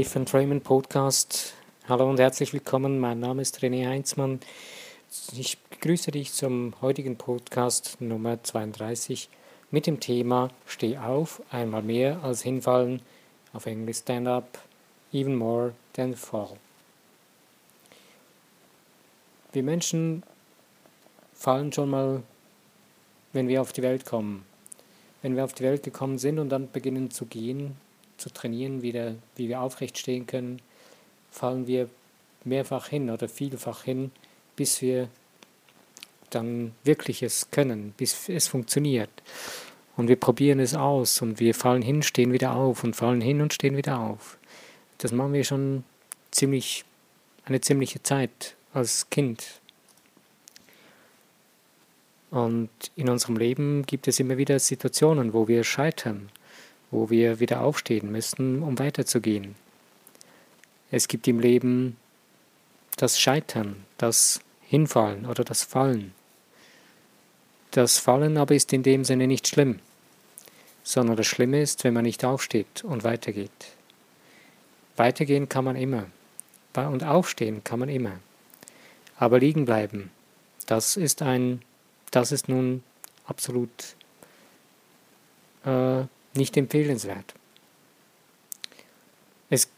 Life and Raymond Podcast. Hallo und herzlich willkommen. Mein Name ist René Heinzmann. Ich begrüße dich zum heutigen Podcast Nummer 32 mit dem Thema Steh auf, einmal mehr als hinfallen, auf Englisch Stand Up, even more than fall. Wir Menschen fallen schon mal, wenn wir auf die Welt kommen. Wenn wir auf die Welt gekommen sind und dann beginnen zu gehen, zu trainieren, wieder, wie wir aufrecht stehen können, fallen wir mehrfach hin oder vielfach hin, bis wir dann wirklich es können, bis es funktioniert. Und wir probieren es aus und wir fallen hin, stehen wieder auf und fallen hin und stehen wieder auf. Das machen wir schon ziemlich, eine ziemliche Zeit als Kind. Und in unserem Leben gibt es immer wieder Situationen, wo wir scheitern, wo wir wieder aufstehen müssen, um weiterzugehen. Es gibt im Leben das Scheitern, das Hinfallen oder das Fallen. Das Fallen aber ist in dem Sinne nicht schlimm, sondern das Schlimme ist, wenn man nicht aufsteht und weitergeht. Weitergehen kann man immer und aufstehen kann man immer. Aber liegen bleiben, das ist ein, das ist nun absolut äh, nicht empfehlenswert. Es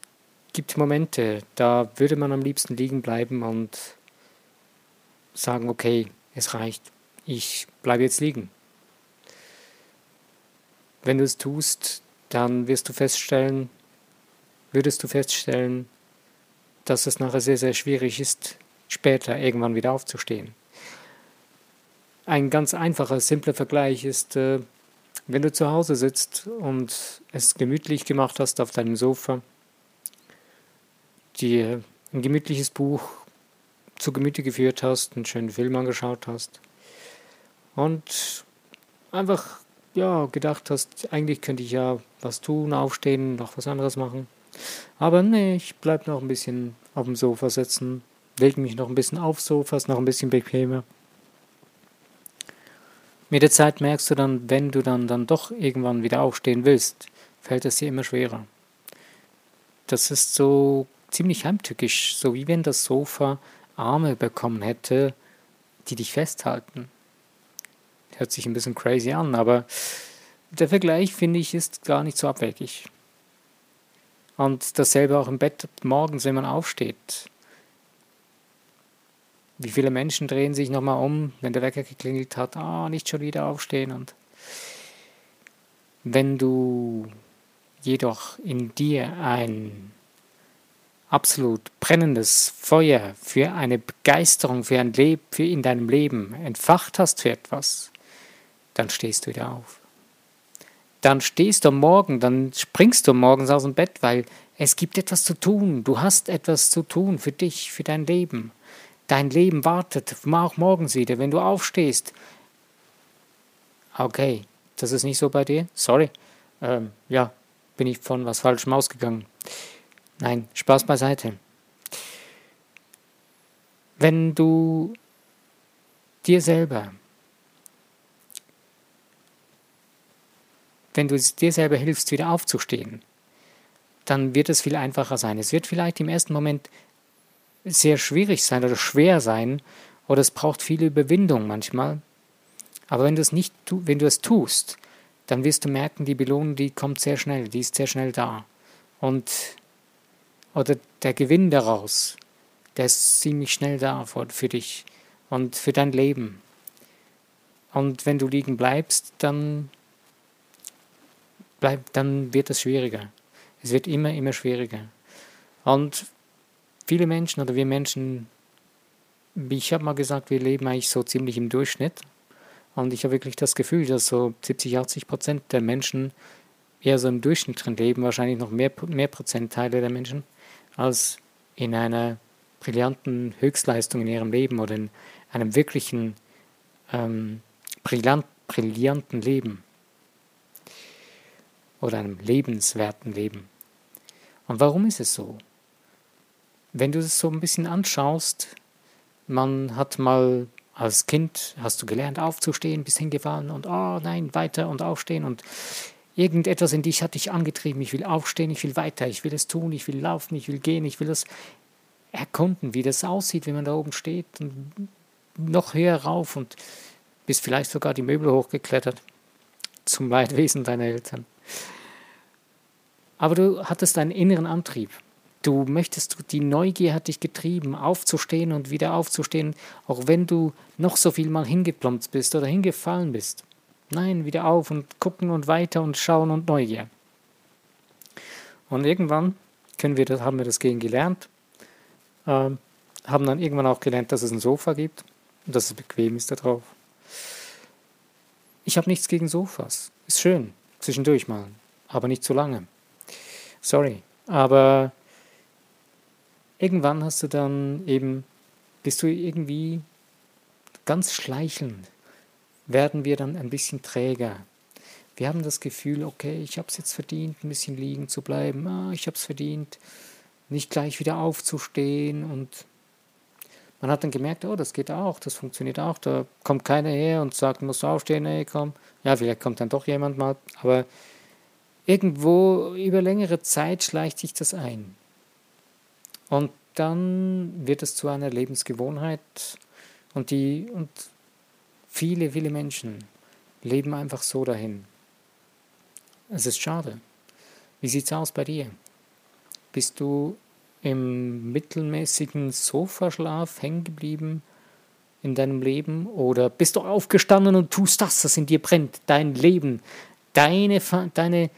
gibt Momente, da würde man am liebsten liegen bleiben und sagen, okay, es reicht, ich bleibe jetzt liegen. Wenn du es tust, dann wirst du feststellen, würdest du feststellen, dass es nachher sehr, sehr schwierig ist, später irgendwann wieder aufzustehen. Ein ganz einfacher, simpler Vergleich ist, äh, wenn du zu Hause sitzt und es gemütlich gemacht hast auf deinem Sofa, dir ein gemütliches Buch zu Gemüte geführt hast, einen schönen Film angeschaut hast und einfach ja gedacht hast, eigentlich könnte ich ja was tun, aufstehen, noch was anderes machen. Aber nee, ich bleib noch ein bisschen auf dem Sofa sitzen, lege mich noch ein bisschen aufs Sofa, ist noch ein bisschen bequemer. Mit der Zeit merkst du dann, wenn du dann, dann doch irgendwann wieder aufstehen willst, fällt es dir immer schwerer. Das ist so ziemlich heimtückisch, so wie wenn das Sofa Arme bekommen hätte, die dich festhalten. Hört sich ein bisschen crazy an, aber der Vergleich, finde ich, ist gar nicht so abwegig. Und dasselbe auch im Bett morgens, wenn man aufsteht. Wie viele Menschen drehen sich nochmal um, wenn der Wecker geklingelt hat, ah, nicht schon wieder aufstehen. Und wenn du jedoch in dir ein absolut brennendes Feuer für eine Begeisterung für ein Leben, für in deinem Leben entfacht hast für etwas, dann stehst du wieder auf. Dann stehst du morgen, dann springst du morgens aus dem Bett, weil es gibt etwas zu tun. Du hast etwas zu tun für dich, für dein Leben. Dein Leben wartet auch morgens wieder, wenn du aufstehst. Okay, das ist nicht so bei dir? Sorry. Ähm, ja, bin ich von was Falschem ausgegangen. Nein, Spaß beiseite. Wenn du dir selber, wenn du dir selber hilfst, wieder aufzustehen, dann wird es viel einfacher sein. Es wird vielleicht im ersten Moment sehr schwierig sein oder schwer sein oder es braucht viel Überwindung manchmal. Aber wenn du es nicht, wenn du es tust, dann wirst du merken, die Belohnung, die kommt sehr schnell, die ist sehr schnell da. Und oder der Gewinn daraus, der ist ziemlich schnell da für dich und für dein Leben. Und wenn du liegen bleibst, dann bleib, dann wird es schwieriger. Es wird immer, immer schwieriger. Und viele Menschen oder wir Menschen, ich habe mal gesagt, wir leben eigentlich so ziemlich im Durchschnitt. Und ich habe wirklich das Gefühl, dass so 70, 80 Prozent der Menschen eher so im Durchschnitt drin leben, wahrscheinlich noch mehr, mehr Prozentteile der Menschen, als in einer brillanten Höchstleistung in ihrem Leben oder in einem wirklichen ähm, brillant, brillanten Leben oder einem lebenswerten Leben. Und warum ist es so? Wenn du es so ein bisschen anschaust, man hat mal als Kind, hast du gelernt aufzustehen, bist hingefallen und oh nein, weiter und aufstehen und Irgendetwas in dich hat dich angetrieben. Ich will aufstehen, ich will weiter, ich will es tun, ich will laufen, ich will gehen, ich will das erkunden, wie das aussieht, wenn man da oben steht und noch höher rauf und bist vielleicht sogar die Möbel hochgeklettert zum Leidwesen deiner Eltern. Aber du hattest einen inneren Antrieb. Du möchtest, die Neugier hat dich getrieben, aufzustehen und wieder aufzustehen, auch wenn du noch so viel mal hingeplombt bist oder hingefallen bist. Nein, wieder auf und gucken und weiter und schauen und Neugier. Und irgendwann können wir das, haben wir das gegen gelernt, äh, haben dann irgendwann auch gelernt, dass es ein Sofa gibt und dass es bequem ist da drauf. Ich habe nichts gegen Sofas. Ist schön, zwischendurch mal, aber nicht zu lange. Sorry, aber irgendwann hast du dann eben, bist du irgendwie ganz schleichelnd, werden wir dann ein bisschen träger. Wir haben das Gefühl, okay, ich habe es jetzt verdient, ein bisschen liegen zu bleiben. Ah, ich habe es verdient, nicht gleich wieder aufzustehen. Und man hat dann gemerkt, oh, das geht auch, das funktioniert auch. Da kommt keiner her und sagt, musst du aufstehen, ey, komm. Ja, vielleicht kommt dann doch jemand mal. Aber irgendwo über längere Zeit schleicht sich das ein. Und dann wird es zu einer Lebensgewohnheit und, die, und viele, viele Menschen leben einfach so dahin. Es ist schade. Wie sieht es aus bei dir? Bist du im mittelmäßigen Sofaschlaf hängen geblieben in deinem Leben? Oder bist du aufgestanden und tust das, was in dir brennt? Dein Leben, deine, deine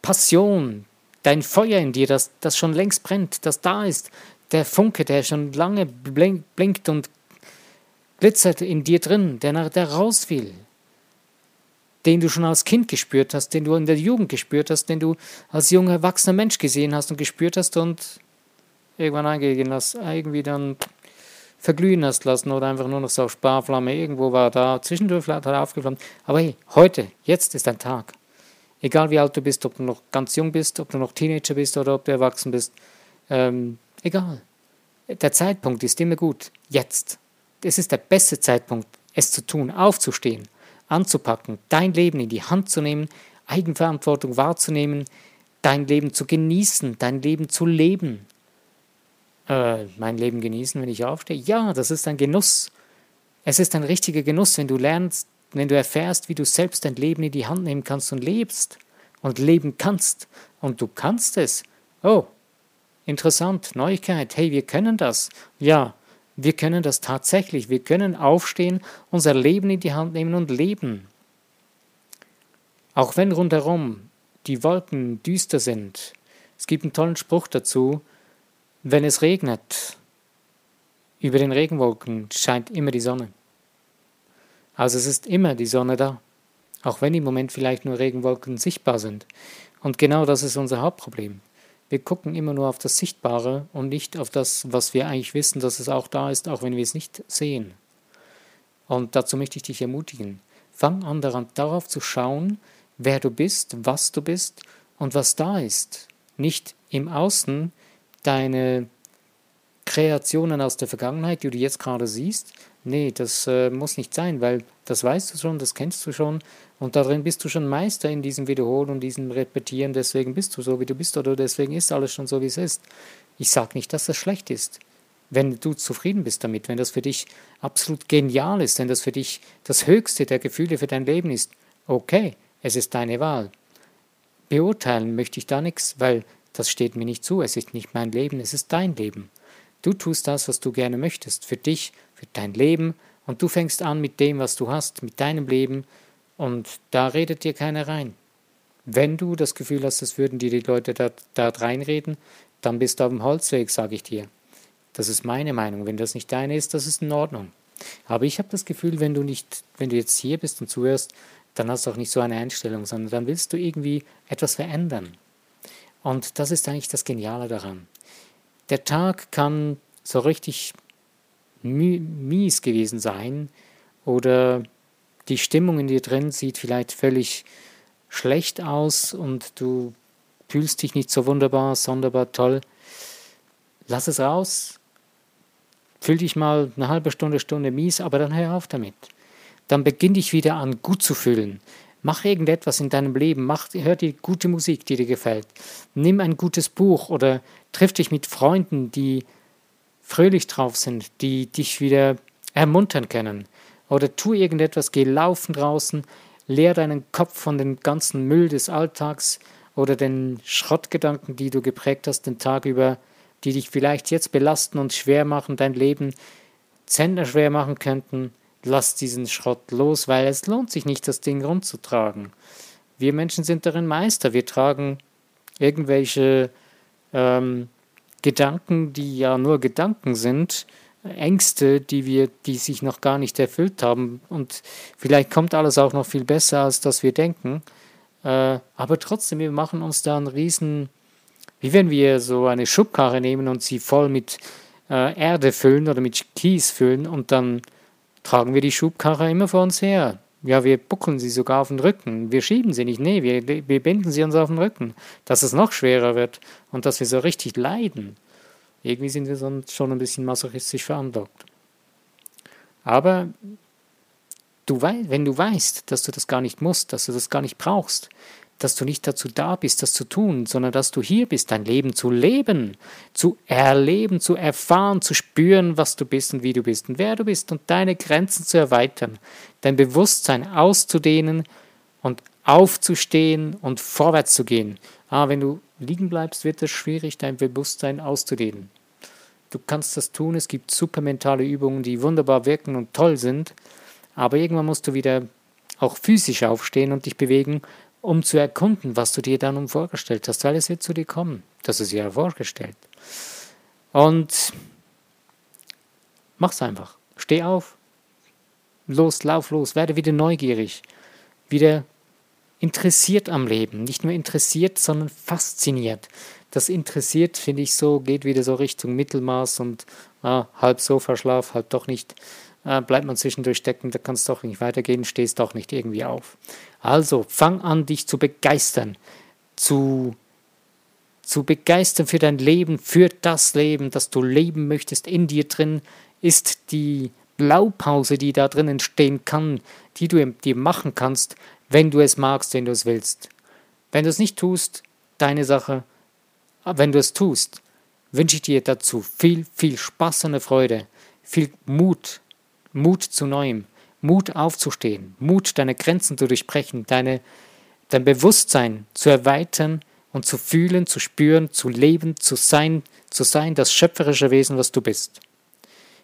Passion, dein Feuer in dir, das, das schon längst brennt, das da ist, der Funke, der schon lange blinkt und glitzert in dir drin, der, nach, der raus will, den du schon als Kind gespürt hast, den du in der Jugend gespürt hast, den du als junger, erwachsener Mensch gesehen hast und gespürt hast und irgendwann eingehen hast, irgendwie dann verglühen hast lassen oder einfach nur noch so auf Sparflamme, irgendwo war da, zwischendurch hat er aufgeflammt. Aber hey, heute, jetzt ist ein Tag. Egal wie alt du bist, ob du noch ganz jung bist, ob du noch Teenager bist oder ob du erwachsen bist, ähm, egal. Der Zeitpunkt ist immer gut. Jetzt. Es ist der beste Zeitpunkt, es zu tun, aufzustehen, anzupacken, dein Leben in die Hand zu nehmen, Eigenverantwortung wahrzunehmen, dein Leben zu genießen, dein Leben zu leben. Äh, mein Leben genießen, wenn ich aufstehe? Ja, das ist ein Genuss. Es ist ein richtiger Genuss, wenn du lernst, wenn du erfährst, wie du selbst dein Leben in die Hand nehmen kannst und lebst und leben kannst und du kannst es. Oh, interessant, Neuigkeit, hey, wir können das. Ja, wir können das tatsächlich. Wir können aufstehen, unser Leben in die Hand nehmen und leben. Auch wenn rundherum die Wolken düster sind. Es gibt einen tollen Spruch dazu, wenn es regnet, über den Regenwolken scheint immer die Sonne. Also es ist immer die Sonne da, auch wenn im Moment vielleicht nur Regenwolken sichtbar sind. Und genau das ist unser Hauptproblem. Wir gucken immer nur auf das Sichtbare und nicht auf das, was wir eigentlich wissen, dass es auch da ist, auch wenn wir es nicht sehen. Und dazu möchte ich dich ermutigen. Fang an daran, darauf zu schauen, wer du bist, was du bist und was da ist. Nicht im Außen deine Kreationen aus der Vergangenheit, die du jetzt gerade siehst. Nee, das äh, muss nicht sein, weil das weißt du schon, das kennst du schon und darin bist du schon Meister in diesem Wiederholen und diesem Repetieren, deswegen bist du so, wie du bist oder deswegen ist alles schon so, wie es ist. Ich sage nicht, dass das schlecht ist. Wenn du zufrieden bist damit, wenn das für dich absolut genial ist, wenn das für dich das höchste der Gefühle für dein Leben ist, okay, es ist deine Wahl. Beurteilen möchte ich da nichts, weil das steht mir nicht zu, es ist nicht mein Leben, es ist dein Leben. Du tust das, was du gerne möchtest, für dich, für dein Leben, und du fängst an mit dem, was du hast, mit deinem Leben, und da redet dir keiner rein. Wenn du das Gefühl hast, das würden dir die Leute da, da reinreden, dann bist du auf dem Holzweg, sage ich dir. Das ist meine Meinung. Wenn das nicht deine ist, das ist in Ordnung. Aber ich habe das Gefühl, wenn du nicht, wenn du jetzt hier bist und zuhörst, dann hast du auch nicht so eine Einstellung, sondern dann willst du irgendwie etwas verändern. Und das ist eigentlich das Geniale daran. Der Tag kann so richtig mies gewesen sein oder die Stimmung in dir drin sieht vielleicht völlig schlecht aus und du fühlst dich nicht so wunderbar, sonderbar toll. Lass es raus. Fühl dich mal eine halbe Stunde, Stunde mies, aber dann hör auf damit. Dann beginn dich wieder an gut zu fühlen. Mach irgendetwas in deinem Leben, mach, hör dir gute Musik, die dir gefällt. Nimm ein gutes Buch oder triff dich mit Freunden, die fröhlich drauf sind, die dich wieder ermuntern können. Oder tu irgendetwas, geh laufen draußen, leer deinen Kopf von dem ganzen Müll des Alltags oder den Schrottgedanken, die du geprägt hast den Tag über, die dich vielleicht jetzt belasten und schwer machen, dein Leben Zentner schwer machen könnten. Lass diesen Schrott los, weil es lohnt sich nicht, das Ding rumzutragen. Wir Menschen sind darin Meister. Wir tragen irgendwelche ähm, Gedanken, die ja nur Gedanken sind, Ängste, die wir, die sich noch gar nicht erfüllt haben. Und vielleicht kommt alles auch noch viel besser, als das wir denken. Äh, aber trotzdem, wir machen uns da einen riesen, wie wenn wir so eine Schubkarre nehmen und sie voll mit äh, Erde füllen oder mit Kies füllen und dann tragen wir die Schubkarre immer vor uns her. Ja, wir buckeln sie sogar auf den Rücken. Wir schieben sie nicht. Nee, wir, wir binden sie uns auf den Rücken, dass es noch schwerer wird und dass wir so richtig leiden. Irgendwie sind wir sonst schon ein bisschen masochistisch veranlagt. Aber du wenn du weißt, dass du das gar nicht musst, dass du das gar nicht brauchst, dass du nicht dazu da bist, das zu tun, sondern dass du hier bist, dein Leben zu leben, zu erleben, zu erfahren, zu spüren, was du bist und wie du bist und wer du bist und deine Grenzen zu erweitern, dein Bewusstsein auszudehnen und aufzustehen und vorwärts zu gehen. Aber wenn du liegen bleibst, wird es schwierig, dein Bewusstsein auszudehnen. Du kannst das tun, es gibt super mentale Übungen, die wunderbar wirken und toll sind, aber irgendwann musst du wieder auch physisch aufstehen und dich bewegen, um zu erkunden, was du dir dann vorgestellt hast, weil es wird zu dir kommen. Das ist ja vorgestellt. Und mach's einfach. Steh auf. Los, lauf los. Werde wieder neugierig. Wieder interessiert am Leben. Nicht nur interessiert, sondern fasziniert. Das interessiert, finde ich so, geht wieder so Richtung Mittelmaß und ah, halb Sofaschlaf, halb doch nicht äh, bleibt man zwischendurch stecken, da kann es doch nicht weitergehen, stehst doch nicht irgendwie auf. Also fang an, dich zu begeistern, zu, zu begeistern für dein Leben, für das Leben, das du leben möchtest. In dir drin ist die Blaupause, die da drin entstehen kann, die du dir machen kannst, wenn du es magst, wenn du es willst. Wenn du es nicht tust, deine Sache. Aber wenn du es tust, wünsche ich dir dazu viel, viel Spaß und Freude, viel Mut, Mut zu Neuem, Mut aufzustehen, Mut, deine Grenzen zu durchbrechen, deine, dein Bewusstsein zu erweitern und zu fühlen, zu spüren, zu leben, zu sein, zu sein, das schöpferische Wesen, was du bist.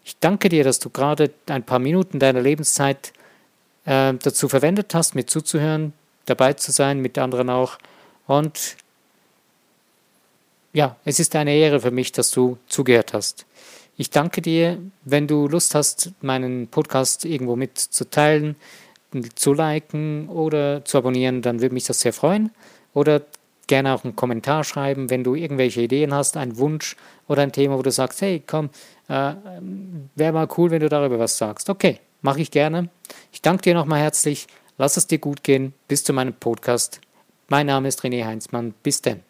Ich danke dir, dass du gerade ein paar Minuten deiner Lebenszeit äh, dazu verwendet hast, mir zuzuhören, dabei zu sein, mit anderen auch. Und ja, es ist eine Ehre für mich, dass du zugehört hast. Ich danke dir, wenn du Lust hast, meinen Podcast irgendwo mitzuteilen, zu liken oder zu abonnieren, dann würde mich das sehr freuen. Oder gerne auch einen Kommentar schreiben, wenn du irgendwelche Ideen hast, einen Wunsch oder ein Thema, wo du sagst, hey, komm, äh, wäre mal cool, wenn du darüber was sagst. Okay, mache ich gerne. Ich danke dir nochmal herzlich. Lass es dir gut gehen. Bis zu meinem Podcast. Mein Name ist René Heinzmann. Bis denn.